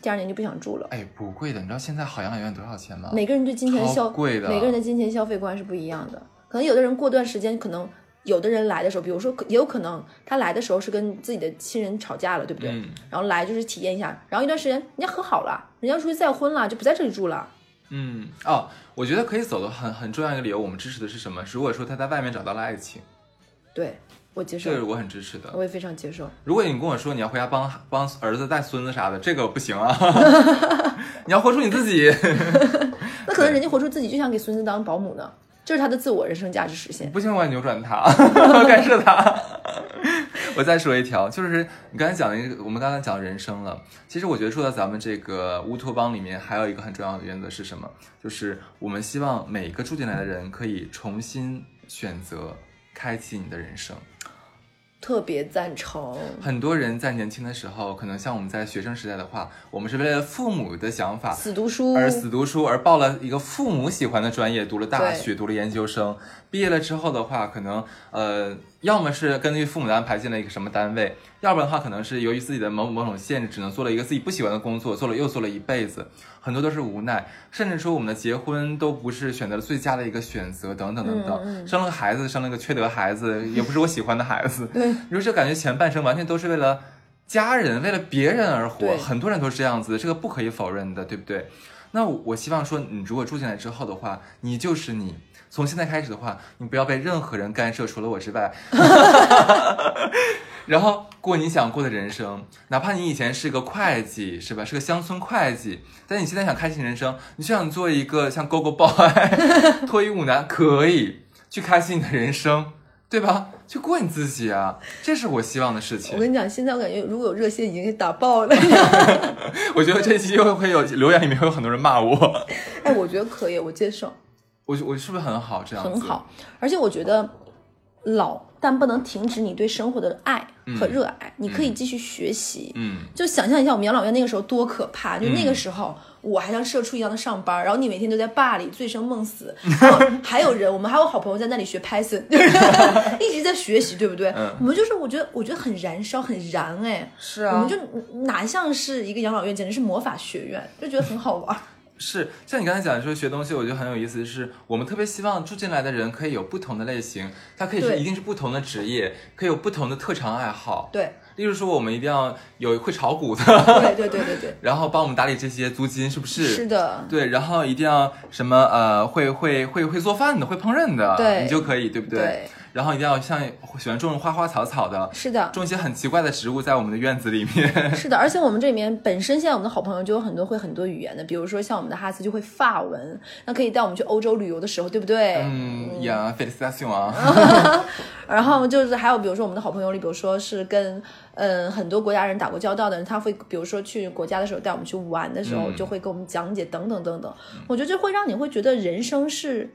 第二年就不想住了。哎，不贵的。你知道现在好养老院多少钱吗？每个人对金钱超消贵的每个人的金钱消费观是不一样的。可能有的人过段时间，可能有的人来的时候，比如说也有可能他来的时候是跟自己的亲人吵架了，对不对？嗯然后来就是体验一下，然后一段时间人家和好了，人家出去再婚了，就不在这里住了。嗯哦，我觉得可以走的很很重要一个理由，我们支持的是什么？如果说他在外面找到了爱情，对我接受这，个我很支持的。我也非常接受。如果你跟我说你要回家帮帮儿子带孙子啥的，这个不行啊，你要活出你自己。那可能人家活出自己就想给孙子当保姆呢，就是他的自我人生价值实现。不行，我要扭转他，干涉他。我再说一条，就是你刚才讲的一个，我们刚才讲人生了。其实我觉得说到咱们这个乌托邦里面，还有一个很重要的原则是什么？就是我们希望每一个住进来的人可以重新选择，开启你的人生。特别赞成，很多人在年轻的时候，可能像我们在学生时代的话，我们是为了父母的想法死读书，而死读书，而报了一个父母喜欢的专业，读了大学，读了研究生。毕业了之后的话，可能呃，要么是根据父母的安排进了一个什么单位，要不然的话，可能是由于自己的某某种限制，只能做了一个自己不喜欢的工作，做了又做了一辈子，很多都是无奈，甚至说我们的结婚都不是选择了最佳的一个选择，等等等等。嗯嗯生了个孩子，生了个缺德孩子，也不是我喜欢的孩子。对，你说这感觉前半生完全都是为了家人、为了别人而活，很多人都是这样子，这个不可以否认的，对不对？那我希望说，你如果住进来之后的话，你就是你。从现在开始的话，你不要被任何人干涉，除了我之外，然后过你想过的人生。哪怕你以前是个会计，是吧？是个乡村会计，但你现在想开启人生，你就想做一个像 Go Go Boy 脱衣舞男，可以去开启你的人生。对吧？去过你自己啊，这是我希望的事情我。跟你讲，现在我感觉如果有热线已经给打爆了。我觉得这期又会有留言里面会有很多人骂我，哎，我觉得可以，我接受，我我是不是很好？这样很好。而且我觉得老，但不能停止你对生活的爱和热爱，你可以继续学习。嗯，就想象一下我们养老院那个时候多可怕，就那个时候。我还像社畜一样的上班，然后你每天都在坝里醉生梦死，然后还有人，我们还有好朋友在那里学 Python，就是一直在学习，对不对？嗯我们就是我觉得我觉得很燃烧，很燃哎，是啊我们就哪像是一个养老院，简直是魔法学院，就觉得很好玩。是像你刚才讲说学东西，我觉得很有意思。是我们特别希望住进来的人可以有不同的类型，他可以是一定是不同的职业，可以有不同的特长爱好。对例如说，我们一定要有会炒股的，对对对对对，然后帮我们打理这些租金，是不是？是的，对，然后一定要什么呃，会会会会做饭的，会烹饪的，对。你就可以，对不对？对然后一定要像喜欢种花花草草的，是的。种一些很奇怪的植物在我们的院子里面。是的，而且我们这里面本身现在我们的好朋友就有很多会很多语言的，比如说像我们的哈斯就会法文，那可以带我们去欧洲旅游的时候，对不对？嗯呀，felicitation 啊，然后就是还有比如说我们的好朋友里，比如说是跟嗯很多国家人打过交道的人，他会比如说去国家的时候带我们去玩的时候，嗯就会给我们讲解等等等等。我觉得这会让你会觉得人生是。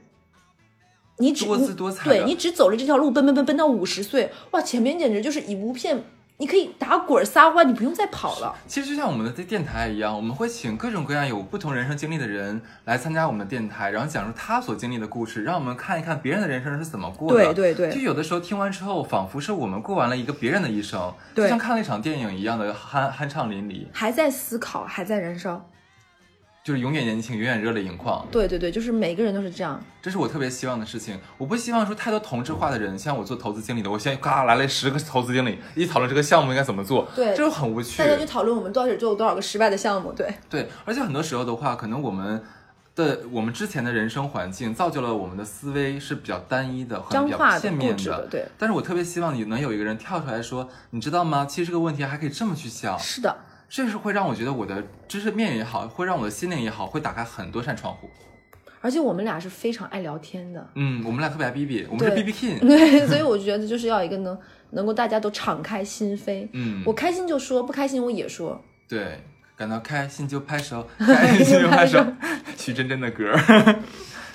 你只多姿多彩对你只走了这条路，奔奔奔奔到五十岁，哇，前面简直就是一无片，你可以打滚儿撒欢，你不用再跑了。其实就像我们的电台一样，我们会请各种各样有不同人生经历的人来参加我们的电台，然后讲述他所经历的故事，让我们看一看别人的人生是怎么过的。对对对就有的时候听完之后，仿佛是我们过完了一个别人的一生，对就像看了一场电影一样的酣酣畅淋漓，还在思考，还在燃烧。就是永远年轻，永远热泪盈眶。对对对，就是每个人都是这样。这是我特别希望的事情。我不希望说太多同质化的人，像我做投资经理的，我现在嘎来了十个投资经理，一讨论这个项目应该怎么做，对这就很无趣大。家就讨论我们到底做了多少个失败的项目。对，对，而且很多时候的话，可能我们的我们之前的人生环境造就了我们的思维是比较单一的，很比较僵化的、片面的，对，但是我特别希望你能有一个人跳出来说，你知道吗？其实这个问题还可以这么去想，是的。这是会让我觉得我的知识面也好，会让我的心灵也好，会打开很多扇窗户。而且我们俩是非常爱聊天的，嗯，我们俩特别爱 B B，我们是 B 对 B King。对，所以我觉得就是要一个能能够大家都敞开心扉。嗯，我开心就说，不开心我也说。对，感到开心就拍手，开心就拍手。徐真真的歌儿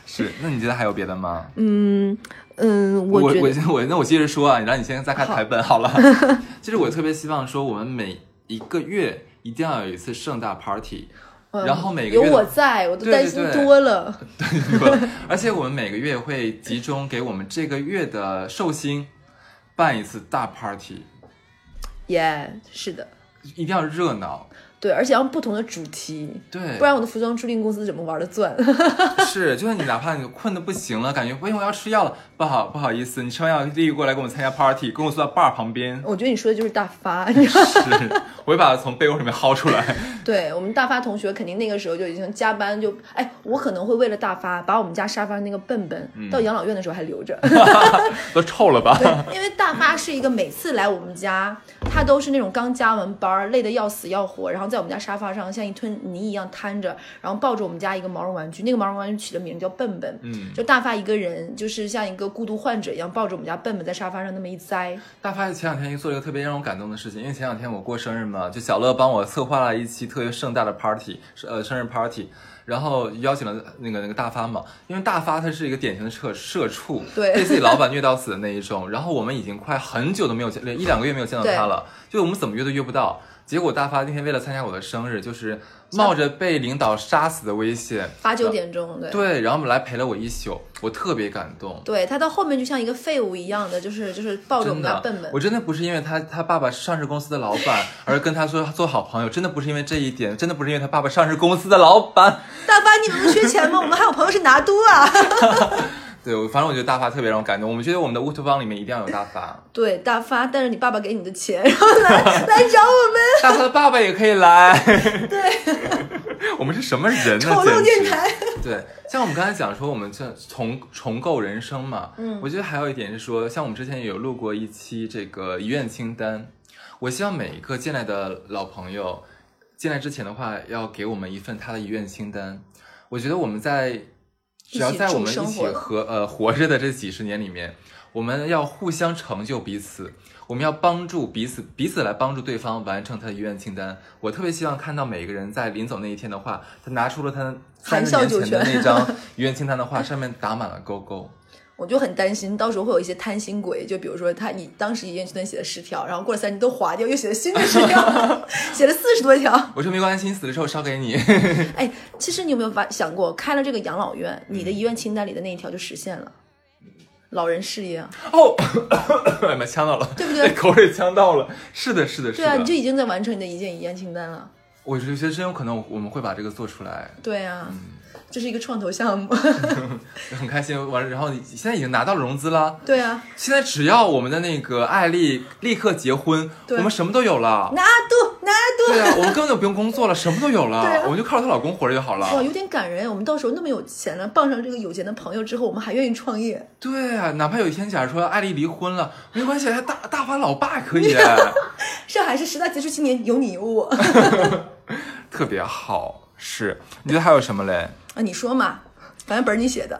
是，那你觉得还有别的吗？嗯嗯，我觉得我我那我接着说啊，你让你先再看台本好了。其实我特别希望说，我们每一个月一定要有一次盛大 party，嗯然后每个有月有我在，我都对对担心对多了。而且我们每个月会集中给我们这个月的寿星办一次大 party，耶，是的，一定要热闹。对，而且要不同的主题，对，不然我的服装租赁公司怎么玩的转？是，就算你哪怕你困的不行了，感觉不行我要吃药了，不好不好意思，你吃完药立刻过来跟我们参加 party，跟我坐在 bar 旁边。我觉得你说的就是大发，你知道吗是，我会把它从被窝里面薅出来。对我们大发同学肯定那个时候就已经加班就，哎，我可能会为了大发把我们家沙发那个笨笨、嗯到养老院的时候还留着，都臭了吧？因为大发是一个每次来我们家，他都是那种刚加完班累得要死要活，然后在我们家沙发上像一滩泥一样瘫着，然后抱着我们家一个毛绒玩具，那个毛绒玩具取的名叫笨笨，嗯，就大发一个人就是像一个孤独患者一样抱着我们家笨笨在沙发上那么一栽，大发前两天又做了一个特别让我感动的事情，因为前两天我过生日嘛，就小乐帮我策划了一期特别盛大的 party，呃生日 party，然后邀请了那个那个大发嘛，因为大发他是一个典型的社社畜，对被自己老板虐到死的那一种，然后我们已经快很久都没有见，一两个月没有见到他了，就我们怎么约都约不到。结果大发那天为了参加我的生日，就是冒着被领导杀死的危险，八九点钟，对。对，然后来陪了我一宿，我特别感动。对他到后面就像一个废物一样的，就是就是抱着我们家笨笨，我真的不是因为他他爸爸是上市公司的老板 而跟他说做好朋友，真的不是因为这一点，真的不是因为他爸爸上市公司的老板。大发，你们不缺钱吗？我们还有朋友是拿督啊。对，反正我觉得大发特别让我感动。我们觉得我们的乌托邦里面一定要有大发，对，大发带着你爸爸给你的钱，然后来 来找我们大发的爸爸也可以来。对，我们是什么人呢？丑陋电台。对，像我们刚才讲说，我们这重重构人生嘛，嗯，我觉得还有一点是说，像我们之前也有录过一期这个遗愿清单，我希望每一个进来的老朋友进来之前的话，要给我们一份他的遗愿清单。我觉得我们在只要在我们一起一起住生活活呃活着的这几十年里面，我们要互相成就彼此，我们要帮助彼此，彼此来帮助对方完成他的遗愿清单。我特别希望看到每个人在临走那一天的话，他拿出了他三十年前的那张 遗愿清单的话，上面打满了勾勾。我就很担心，到时候会有一些贪心鬼，就比如说他，你当时遗愿清单写了十条，然后过了三年都划掉，又写了新的十条，写了四十多条。我说没关系，你死了之后烧给你。哎，其实你有没有发想过，开了这个养老院，你的遗愿清单里的那一条就实现了，老人事业啊。哦，哎呀妈，呛到了，对不对？口水呛到了。是的，是的，是的。对啊，你就已经在完成你的一件遗愿清单了。我觉得真有可能我们会把这个做出来。对啊。这是一个创投项目，很开心。完了，然后你现在已经拿到了融资了。对啊，现在只要我们的那个艾丽立刻结婚，我们什么都有了。拿度，拿度。对啊，我们根本就不用工作了，什么都有了，我们就靠着她老公活着就好了。哇，有点感人。我们到时候那么有钱了，傍上这个有钱的朋友之后，我们还愿意创业。对啊，哪怕有一天假如说艾丽离婚了，没关系，她大大发老爸可以。上海市十大杰出青年有你有我，特别好。是，你觉得还有什么嘞？啊，你说嘛，反正本儿你写的。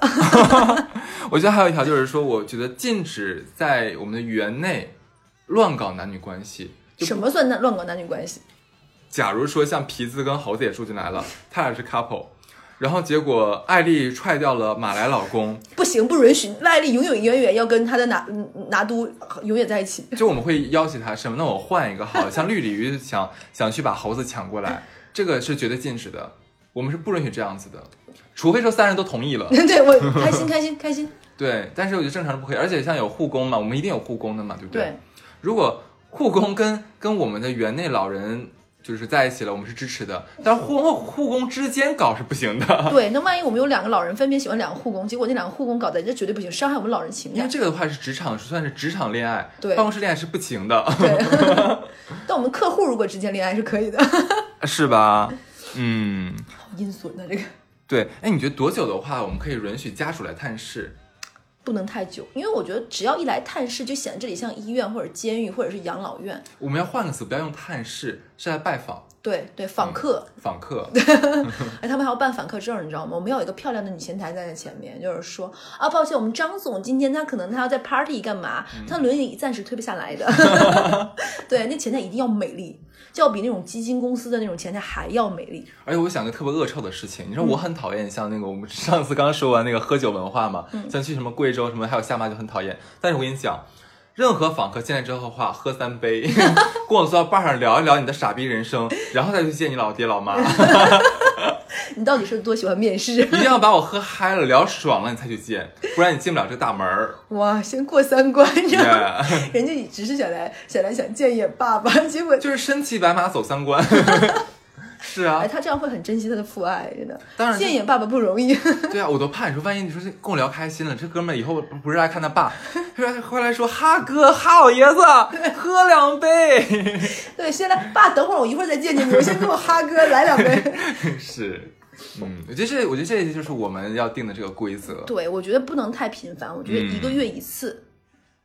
我觉得还有一条就是说，我觉得禁止在我们的园内乱搞男女关系。什么算乱乱搞男女关系？假如说像皮子跟猴子也住进来了，他俩是 couple，然后结果艾丽踹掉了马来老公，不行，不允许，艾丽永永远远要跟他的拿拿督永远在一起。就我们会要挟他什么？那我换一个好，像绿鲤鱼想想去把猴子抢过来，这个是绝对禁止的。我们是不允许这样子的，除非说三人都同意了。对我开心开心开心。对，但是我觉得正常是不可以，而且像有护工嘛，我们一定有护工的嘛，对不对？对。如果护工跟跟我们的园内老人就是在一起了，我们是支持的。但护工护工之间搞是不行的。对，那万一我们有两个老人分别喜欢两个护工，结果那两个护工搞在，这绝对不行，伤害我们老人情感。因为这个的话是职场，算是职场恋爱。对。办公室恋爱是不行的。对。但我们客户如果之间恋爱是可以的。是吧？嗯。好阴损的这个，对，哎，你觉得多久的话，我们可以允许家属来探视？不能太久，因为我觉得只要一来探视，就显得这里像医院或者监狱或者是养老院。我们要换个词，不要用探视，是来拜访。对对，访客，访客。哎，他们还要办访客证，你知道吗？我们要有一个漂亮的女前台站在前面，就是说啊，抱歉，我们张总今天他可能他要在 party 干嘛？他轮椅暂时推不下来的。对，那前台一定要美丽。就要比那种基金公司的那种前台还要美丽。而且我想个特别恶臭的事情，你说我很讨厌像那个我们上次刚说完那个喝酒文化嘛，像去什么贵州什么还有下马就很讨厌。但是我跟你讲，任何访客进来之后的话，喝三杯，跟我坐到坝上聊一聊你的傻逼人生，然后再去见你老爹老妈。你到底是多喜欢面试？一定要把我喝嗨了、聊爽了，你才去见，不然你进不了这个大门儿。哇，先过三关，你知道吗？人家只是想来、想来、想见一眼爸爸，结果就是身骑白马走三关。是啊，哎，他这样会很珍惜他的父爱，真的。当然，见一眼爸爸不容易。对啊，我都怕你说，万一你说这跟我聊开心了，这哥们儿以后不是来看他爸，他回来说哈哥哈老爷子，喝两杯。对，先来爸，等会儿我一会儿再见见你，我先跟我哈哥来两杯。是。嗯，我觉得这，我觉得这就是我们要定的这个规则。对，我觉得不能太频繁，我觉得一个月一次。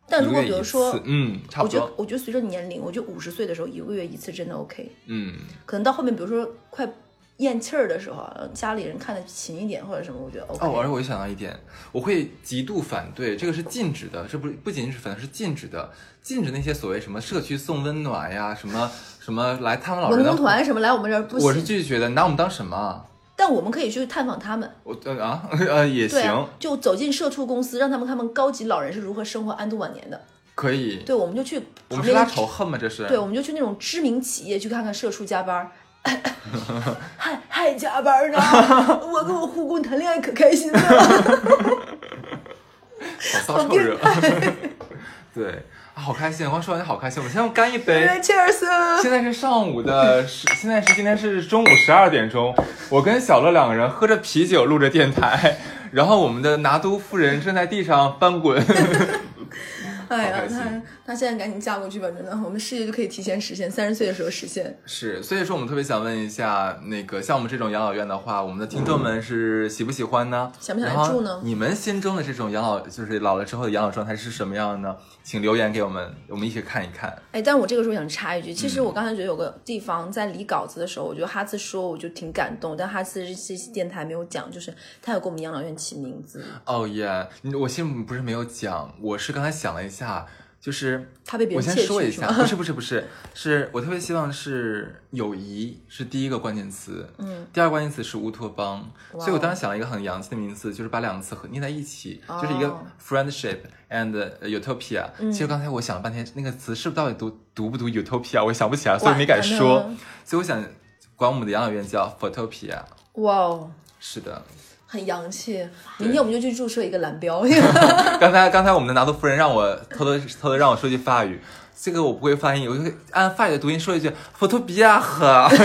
但如果比如说，嗯，差不多。我觉得，我觉得随着年龄，我觉得五十岁的时候一个月一次真的 OK。嗯。可能到后面，比如说快咽气儿的时候，家里人看得勤一点或者什么，我觉得 OK。哦，而且我想到一点，我会极度反对，这个是禁止的，这不不仅仅是反对，是禁止的，禁止那些所谓什么社区送温暖呀，什么什么来探望老人文工团什么来我们这儿不行。我是拒绝的，拿我们当什么？但我们可以去探访他们，我呃啊 呃也行，就走进社畜公司，让他们看看高级老人是如何生活安度晚年的。可以，对，我们就去。我们是拉仇恨吗？这是。对，我们就去那种知名企业去看看社畜加班，还还加班呢。我跟我护工谈恋爱可开心了。好骚臭热。对。好开心！我刚说完就好开心。我们先干一杯。Cheers！现在是上午的十，现在是今天是中午十二点钟。我跟小乐两个人喝着啤酒录着电台，然后我们的拿督夫人正在地上翻滚。哎呀，他他现在赶紧嫁过去吧，真的，我们事业就可以提前实现，三十岁的时候实现。是，所以说我们特别想问一下，那个像我们这种养老院的话，我们的听众们是喜不喜欢呢？想不想来住呢你们心中的这种养老，就是老了之后的养老状态是什么样的呢？请留言给我们，我们一起看一看。哎，但我这个时候想插一句，其嗯实我刚才觉得有个地方在理稿子的时候，我觉得哈次说，我就挺感动，但哈次这期电台没有讲，就是他有给我们养老院起名字，哦耶，你我心里不是没有讲，我是刚才想了一下，就是我他被别人我先说一下，不是不是不是，是我特别希望是友谊是第一个关键词，嗯，第二个关键词是乌托邦，所以我当时想了一个很洋气的名字，就是把两个词合捏在一起，就是一个哦 friendship and utopia。其嗯实刚才我想了半天，那个词是不是到底读读不读 utopia，我想不起来，所以没敢说，所以我想管我们的养老院叫 photopia。哇哦，是的，很洋气。明天我们就去注册一个蓝标 刚才刚才我们的拿督夫人让我偷偷偷偷让我说句法语，这个我不会发音，我就按法语的读音说一句 photopia 呵。太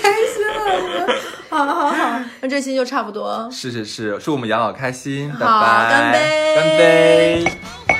开心了。好好好，那这期就差不多。是是是，祝我们养老开心，拜好拜，干杯干杯。